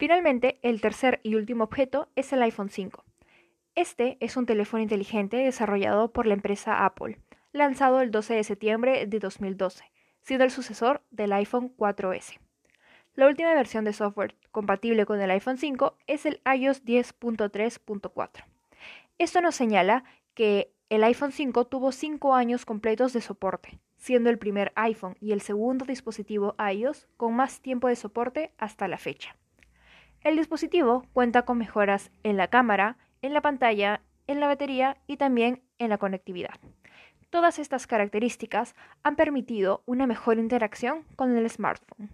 Finalmente, el tercer y último objeto es el iPhone 5. Este es un teléfono inteligente desarrollado por la empresa Apple, lanzado el 12 de septiembre de 2012, siendo el sucesor del iPhone 4S. La última versión de software compatible con el iPhone 5 es el iOS 10.3.4. Esto nos señala que el iPhone 5 tuvo 5 años completos de soporte, siendo el primer iPhone y el segundo dispositivo iOS con más tiempo de soporte hasta la fecha. El dispositivo cuenta con mejoras en la cámara, en la pantalla, en la batería y también en la conectividad. Todas estas características han permitido una mejor interacción con el smartphone.